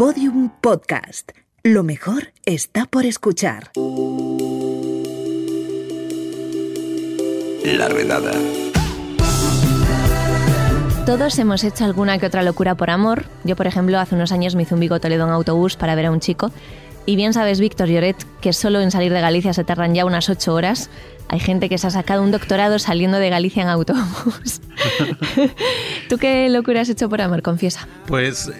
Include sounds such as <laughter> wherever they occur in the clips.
Podium Podcast. Lo mejor está por escuchar. La redada. Todos hemos hecho alguna que otra locura por amor. Yo, por ejemplo, hace unos años me hice un Toledo en autobús para ver a un chico. Y bien sabes, Víctor Lloret, que solo en salir de Galicia se tardan ya unas ocho horas. Hay gente que se ha sacado un doctorado saliendo de Galicia en autobús. <laughs> ¿Tú qué locura has hecho por amor? Confiesa. Pues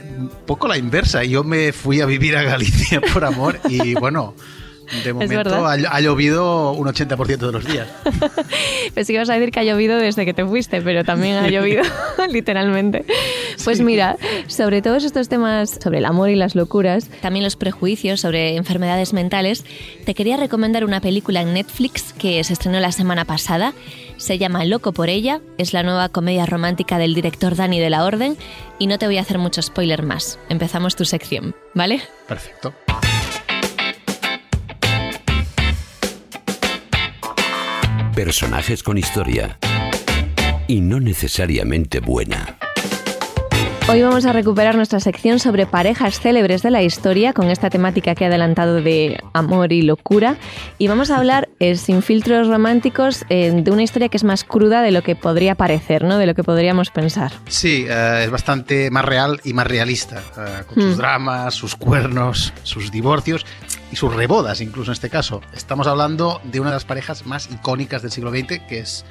poco la inversa. Yo me fui a vivir a Galicia por amor y bueno, de momento ha, ha, llovido un 80% de los días. <laughs> Pensé que ibas a decir que ha llovido desde que te fuiste, pero también ha llovido <laughs> literalmente. Pues sí. mira, sobre todos estos temas, sobre el amor y las locuras, también los prejuicios sobre enfermedades mentales, te quería recomendar una película en Netflix que se estrenó la semana pasada. Se llama Loco por ella, es la nueva comedia romántica del director Dani de la Orden y no te voy a hacer mucho spoiler más. Empezamos tu sección, ¿vale? Perfecto. Personajes con historia. Y no necesariamente buena. Hoy vamos a recuperar nuestra sección sobre parejas célebres de la historia con esta temática que he adelantado de amor y locura. Y vamos a hablar eh, sin filtros románticos eh, de una historia que es más cruda de lo que podría parecer, ¿no? De lo que podríamos pensar. Sí, eh, es bastante más real y más realista, eh, con sus mm. dramas, sus cuernos, sus divorcios y sus rebodas, incluso en este caso. Estamos hablando de una de las parejas más icónicas del siglo XX, que es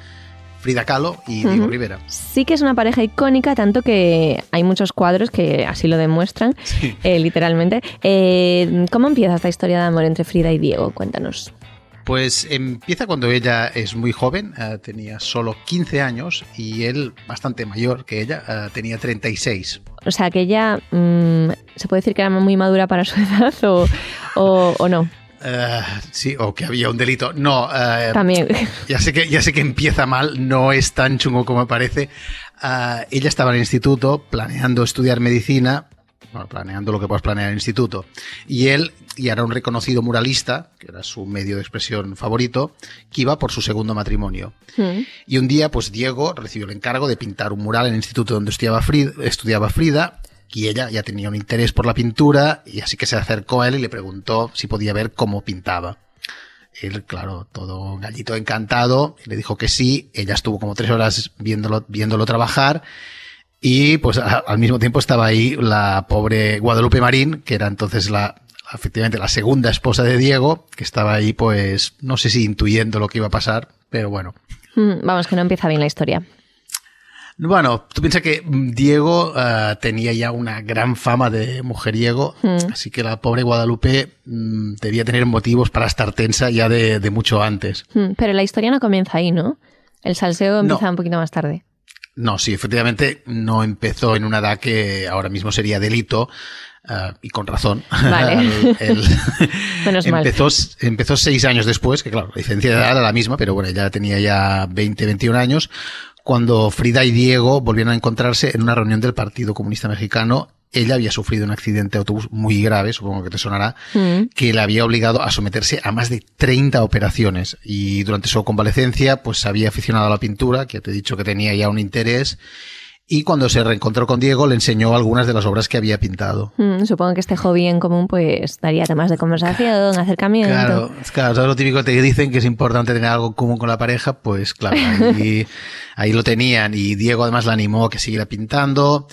Frida Kahlo y Diego uh -huh. Rivera. Sí que es una pareja icónica, tanto que hay muchos cuadros que así lo demuestran, sí. eh, literalmente. Eh, ¿Cómo empieza esta historia de amor entre Frida y Diego? Cuéntanos. Pues empieza cuando ella es muy joven, uh, tenía solo 15 años y él bastante mayor que ella, uh, tenía 36. O sea, que ella, mmm, ¿se puede decir que era muy madura para su <laughs> edad o, o, o no? Uh, sí, o que había un delito. No, uh, también. Ya sé que ya sé que empieza mal, no es tan chungo como parece. Uh, ella estaba en el instituto planeando estudiar medicina, bueno, planeando lo que puedas planear en el instituto, y él y era un reconocido muralista, que era su medio de expresión favorito, que iba por su segundo matrimonio. Mm. Y un día, pues Diego recibió el encargo de pintar un mural en el instituto donde estudiaba Frida, estudiaba Frida y ella ya tenía un interés por la pintura y así que se acercó a él y le preguntó si podía ver cómo pintaba. Él, claro, todo gallito encantado, le dijo que sí, ella estuvo como tres horas viéndolo, viéndolo trabajar y pues a, al mismo tiempo estaba ahí la pobre Guadalupe Marín, que era entonces la, efectivamente la segunda esposa de Diego, que estaba ahí pues no sé si intuyendo lo que iba a pasar, pero bueno. Mm, vamos, que no empieza bien la historia. Bueno, tú piensas que Diego uh, tenía ya una gran fama de mujeriego, mm. así que la pobre Guadalupe mm, debía tener motivos para estar tensa ya de, de mucho antes. Mm, pero la historia no comienza ahí, ¿no? El salseo empieza no. un poquito más tarde. No, sí, efectivamente no empezó en una edad que ahora mismo sería delito, Uh, y con razón. Vale. <laughs> el, el <laughs> Menos empezó, mal. empezó seis años después, que claro, la diferencia de edad era la misma, pero bueno, ella tenía ya 20, 21 años, cuando Frida y Diego volvieron a encontrarse en una reunión del Partido Comunista Mexicano. Ella había sufrido un accidente de autobús muy grave, supongo que te sonará, mm. que le había obligado a someterse a más de 30 operaciones. Y durante su convalecencia, pues se había aficionado a la pintura, que te he dicho que tenía ya un interés y cuando se reencontró con Diego le enseñó algunas de las obras que había pintado. Mm, supongo que este hobby en común pues daría temas de conversación, acercamiento. Claro, claro, ¿sabes lo típico que te dicen que es importante tener algo en común con la pareja? Pues claro, ahí, <laughs> ahí lo tenían y Diego además la animó a que siguiera pintando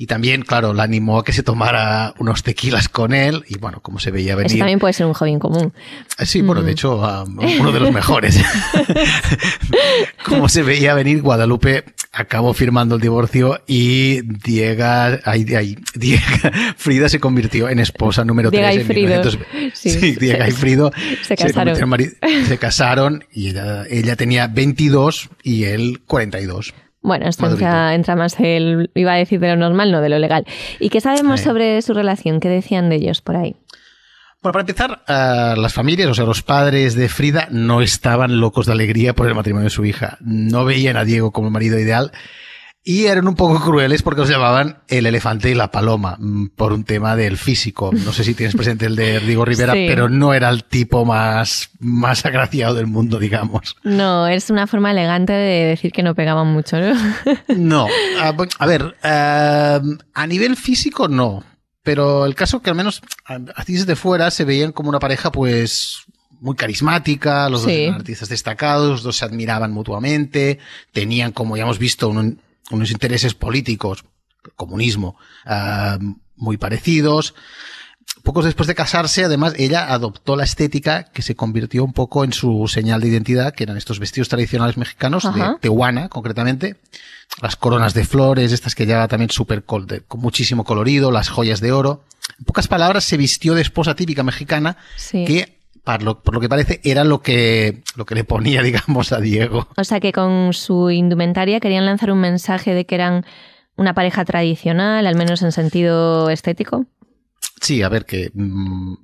y también, claro, la animó a que se tomara unos tequilas con él y bueno, como se veía venir. Eso también puede ser un hobby en común. Sí, bueno, de hecho, um, uno de los mejores. <laughs> <laughs> como se veía venir, Guadalupe acabó firmando el divorcio y Diego, ahí, ahí, <laughs> Diego, Frida se convirtió en esposa número Diego 3 y Frido. 1900, sí, sí, Diego y Frido se casaron. Se, mari, se casaron y ella, ella, tenía 22 y él 42. Bueno, esto entra, entra, más el, iba a decir de lo normal, no de lo legal. ¿Y qué sabemos eh. sobre su relación? ¿Qué decían de ellos por ahí? Bueno, para empezar, uh, las familias, o sea, los padres de Frida no estaban locos de alegría por el matrimonio de su hija. No veían a Diego como el marido ideal y eran un poco crueles porque os llamaban el elefante y la paloma mm, por un tema del físico. No sé si tienes presente el de Diego Rivera, sí. pero no era el tipo más, más agraciado del mundo, digamos. No, es una forma elegante de decir que no pegaban mucho, ¿no? <laughs> no, a, a ver, uh, a nivel físico no, Pero el caso que al menos así desde fuera se veían como una pareja pues muy carismática, los dos eran artistas destacados, los dos se admiraban mutuamente, tenían, como ya hemos visto, un- unos intereses políticos, comunismo, ah, muy parecidos. Pocos después de casarse, además, ella adoptó la estética que se convirtió un poco en su señal de identidad, que eran estos vestidos tradicionales mexicanos, de. Tehuana, concretamente. Las coronas de flores, estas que lleva también súper con muchísimo colorido, las joyas de oro. En pocas palabras, se vistió de esposa típica mexicana, Sí. que, por lo, por lo que parece, era lo que, lo que le ponía, <laughs> digamos, a Diego. O sea que con su indumentaria querían lanzar un mensaje de que eran una pareja tradicional, al menos en sentido estético. Sí, a ver, que mm,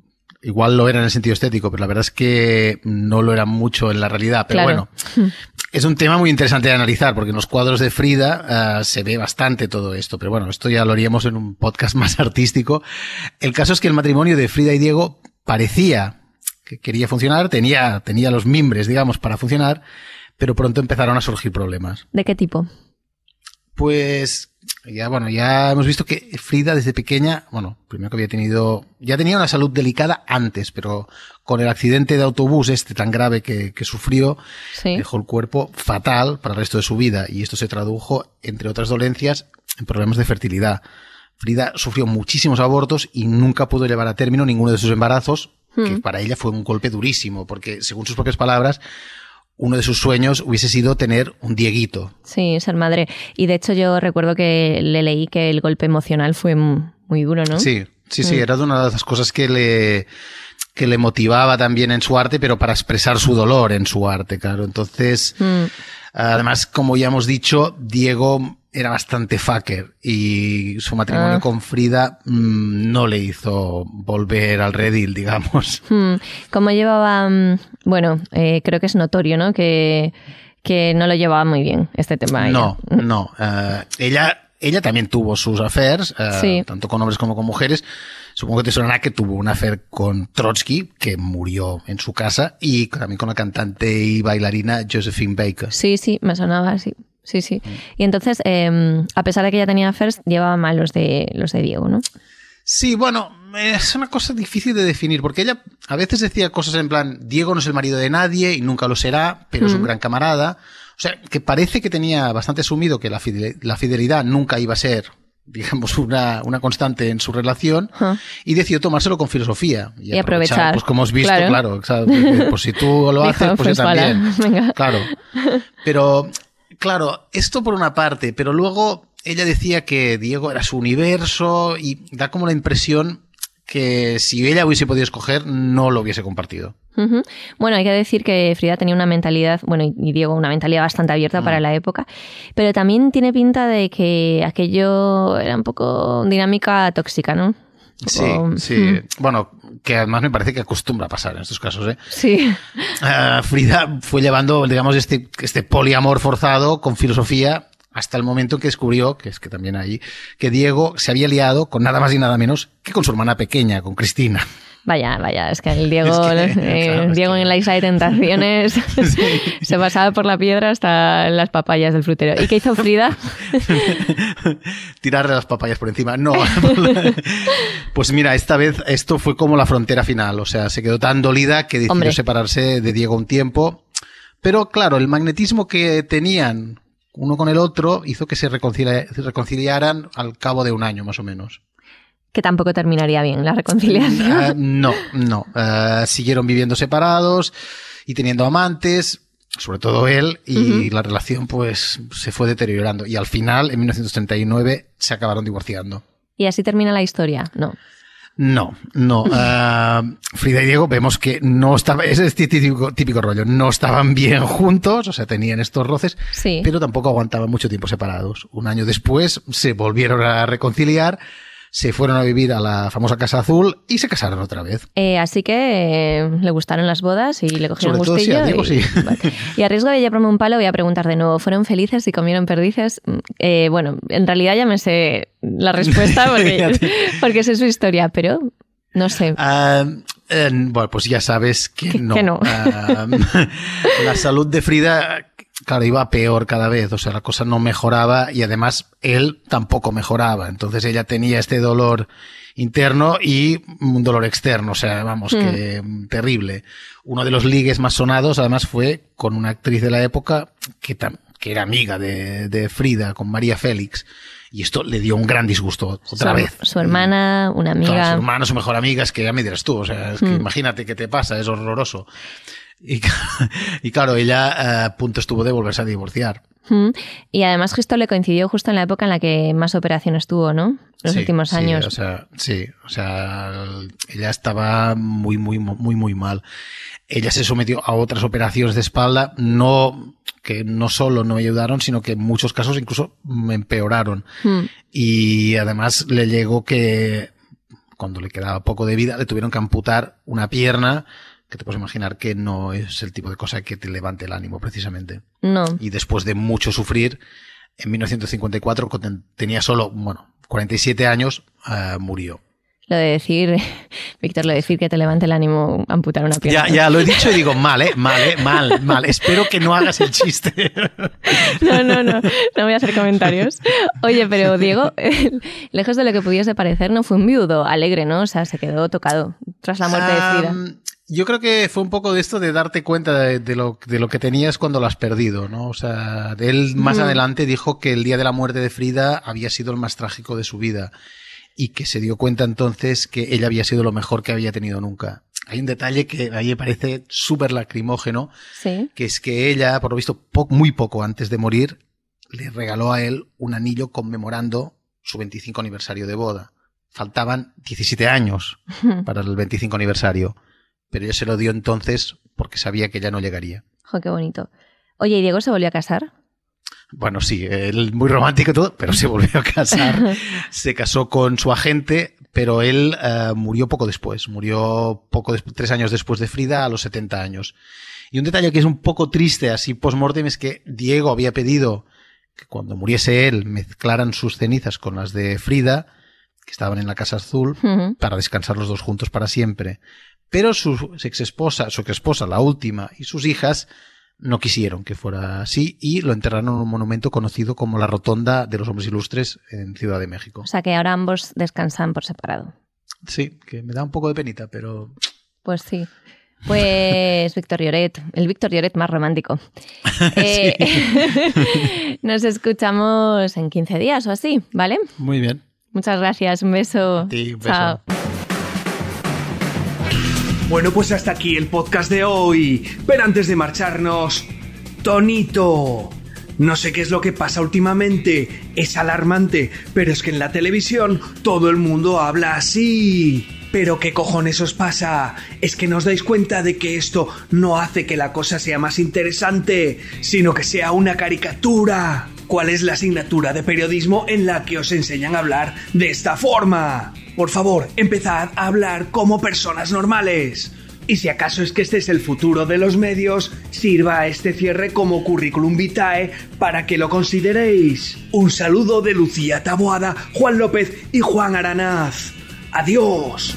igual lo era en el sentido estético, pero la verdad es que no lo era mucho en la realidad. Pero Claro. bueno, es un tema muy interesante de analizar, porque en los cuadros de Frida ah, se ve bastante todo esto. Pero bueno, esto ya lo haríamos en un podcast <laughs> más artístico. El caso es que el matrimonio de Frida y Diego parecía que quería funcionar, tenía, tenía los mimbres, digamos, para funcionar, pero pronto empezaron a surgir problemas. ¿De qué tipo? Pues ya bueno, ya hemos visto que Frida desde pequeña, bueno, primero que había tenido, ya tenía una salud delicada antes, pero con el accidente de autobús este tan grave que, que sufrió, Sí. dejó el cuerpo fatal para el resto de su vida y esto se tradujo, entre otras dolencias, en problemas de fertilidad. Frida sufrió muchísimos abortos y nunca pudo llevar a término ninguno de sus embarazos, que Hmm. para ella fue un golpe durísimo, porque según sus propias palabras, uno de sus sueños hubiese sido tener un Dieguito. Sí, ser madre. Y de hecho yo recuerdo que le leí que el golpe emocional fue muy duro, ¿no? Sí, sí, sí, Mm. era de una de las cosas que le, que le motivaba también en su arte, pero para expresar su dolor en su arte, claro. Entonces, Mm, además, como ya hemos dicho, Diego era bastante fucker y su matrimonio Ah. con Frida mm, no le hizo volver al redil, digamos. <laughs> mm. ¿Cómo llevaba? mm, Bueno, eh, creo que es notorio, ¿no? Que, que no lo llevaba muy bien este tema. ella. No, no. eh, ella, ella también tuvo sus affairs, eh, Sí. tanto con hombres como con mujeres. Supongo que te sonará que tuvo un affair con Trotsky, que murió en su casa, y también con la cantante y bailarina Josephine Baker. Sí, sí, me sonaba, sí. Sí, sí. Mm. Y entonces, eh, a pesar de que ella tenía first, llevaba mal los de, los de Diego, ¿no? Sí, bueno, es una cosa difícil de definir, porque ella a veces decía cosas en plan, Diego no es el marido de nadie y nunca lo será, pero es un Mm. gran camarada. O sea, que parece que tenía bastante asumido que la fidel- la fidelidad nunca iba a ser, <laughs> digamos, una, una constante en su relación. Y decidió tomárselo con filosofía Y aprovechar. Pues como has visto, Claro. claro, pues si tú lo <laughs> Dijo, haces, pues, pues, yo vale, también. <laughs> venga. Claro. Pero, claro, esto por una parte, pero luego ella decía que Diego era su universo y da como la impresión que si ella hubiese podido escoger, no lo hubiese compartido. Bueno, hay que decir que Frida tenía una mentalidad, bueno, y- Diego una mentalidad bastante abierta Mm. para la época, pero también tiene pinta de que aquello era un poco dinámica tóxica, ¿no? Sí, sí. Mm. Bueno, que además me parece que acostumbra a pasar en estos casos, ¿eh? Sí, Ah, Frida fue llevando, digamos, este, este poliamor forzado con filosofía hasta el momento en que descubrió, que es que también ahí, que Diego se había liado con nada más y nada menos que con su hermana pequeña, con Cristina. Vaya, vaya, es que el <laughs> Diego, Es que, eh, claro, es Diego que- en la isla de tentaciones <laughs> <laughs> se pasaba por la piedra hasta las papayas del frutero. ¿Y qué hizo Frida? Tirarle las papayas por encima. No. pues mira, esta vez esto fue como la frontera final. O sea, se quedó tan dolida que decidió Hombre. separarse de Diego un tiempo. Pero claro, el magnetismo que tenían uno con el otro hizo que se reconcilia- se reconciliaran al cabo de un año más o menos. Que tampoco terminaría bien la reconciliación. Ah, no, no. Ah, siguieron viviendo separados y teniendo amantes, sobre todo él, y la relación pues se fue deteriorando. Y al final, en 1939, se acabaron divorciando. Y así termina la historia. No. No, no. Ah, Frida y Diego vemos que no estaba, es este típico, típico rollo, no estaban bien juntos, o sea, tenían estos roces, Sí. pero tampoco aguantaban mucho tiempo separados. Un año después se volvieron a reconciliar, se fueron a vivir a la famosa Casa Azul y se casaron otra vez. Eh, así que eh, le gustaron las bodas y le cogieron Sobre todo sí, gustillo. a Diego y, sí. <laughs> vale. Y a riesgo de llevarme un palo, voy a preguntar de nuevo: ¿fueron felices y comieron perdices? Mm, eh, bueno, en realidad ya me sé la respuesta <laughs> porque, sé su historia, pero no sé. Ah, eh, bueno, pues ya sabes que Que- no. que no. Ah, <laughs> la salud de Frida claro, iba peor cada vez, o sea, la cosa no mejoraba y además él tampoco mejoraba. Entonces ella tenía este dolor interno y un dolor externo, o sea, vamos, que terrible. Uno de los ligues más sonados, además, fue con una actriz de la época que, que era amiga de, de Frida, con María Félix. Y esto le dio un gran disgusto otra vez. Su hermana, una amiga. Claro, su hermana, su mejor amiga, es que ya me dirás tú, o sea, es que imagínate qué te pasa, es horroroso. Y, <laughs> y claro, ella eh, a punto estuvo de volverse a divorciar. Y además justo le coincidió justo en la época en la que más operaciones tuvo, ¿no? Los últimos años. Sí, o sea, sí, o sea, ella estaba muy, muy, muy, muy mal. Ella se sometió a otras operaciones de espalda, no que no solo no ayudaron, sino que en muchos casos incluso me empeoraron. Y además le llegó que cuando le quedaba poco de vida, le tuvieron que amputar una pierna que te puedes imaginar que no es el tipo de cosa que te levante el ánimo precisamente. No. Y después de mucho sufrir, en 1954, cuando tenía solo, bueno, 47 años, uh, murió. Lo de decir, <laughs> Víctor, lo de decir que te levante el ánimo amputar una pierna. Ya, ya, lo he dicho y digo, <laughs> mal, ¿eh? Mal, ¿eh? Mal, mal. Espero que no hagas el chiste. <laughs> No, no, no. No voy a hacer comentarios. Oye, pero Diego, lejos de lo que pudiese parecer, no fue un viudo alegre, ¿no? O sea, se quedó tocado tras la muerte de Frida. Yo creo que fue un poco de esto de darte cuenta de, lo, de lo que tenías cuando lo has perdido, ¿no? O sea, él más adelante dijo que el día de la muerte de Frida había sido el más trágico de su vida y que se dio cuenta entonces que ella había sido lo mejor que había tenido nunca. Hay un detalle que a mí me parece súper lacrimógeno, ¿Sí? que es que ella, por lo visto, muy poco antes de morir, le regaló a él un anillo conmemorando su 25 aniversario de boda. Faltaban 17 años para el 25 aniversario pero ella se lo dio entonces porque sabía que ya no llegaría. Jo, qué bonito. Oye, ¿y Diego se volvió a casar? Bueno, sí, él muy romántico y todo, pero se volvió a casar. <laughs> se casó con su agente, pero él uh, murió poco después. Murió poco des tres años después de Frida, a los 70 años. Y un detalle que es un poco triste, así post-mortem, es que Diego había pedido que cuando muriese él mezclaran sus cenizas con las de Frida, que estaban en la Casa Azul, uh -huh. para descansar los dos juntos para siempre. Pero su ex esposa, su ex esposa, la última, y sus hijas no quisieron que fuera así y lo enterraron en un monumento conocido como la Rotonda de los Hombres Ilustres en Ciudad de México. O sea que ahora ambos descansan por separado. Sí, que me da un poco de penita, pero... Pues sí. Pues <laughs> Víctor Lloret, el Víctor Lloret más romántico. <laughs> eh, <laughs> nos escuchamos en 15 días o así, ¿vale? Muy bien. Muchas gracias, un beso. A ti, un beso. Chao. Bueno, pues hasta aquí el podcast de hoy. Pero antes de marcharnos, Tonito. No sé qué es lo que pasa últimamente, es alarmante, pero es que en la televisión todo el mundo habla así. Pero ¿qué cojones os pasa? ¿Es que no os dais cuenta de que esto no hace que la cosa sea más interesante, sino que sea una caricatura? ¿Cuál es la asignatura de periodismo en la que os enseñan a hablar de esta forma? Por favor, empezad a hablar como personas normales. Y si acaso es que este es el futuro de los medios, sirva este cierre como currículum vitae para que lo consideréis. Un saludo de Lucía Taboada, Juan López y Juan Aranaz. Adiós.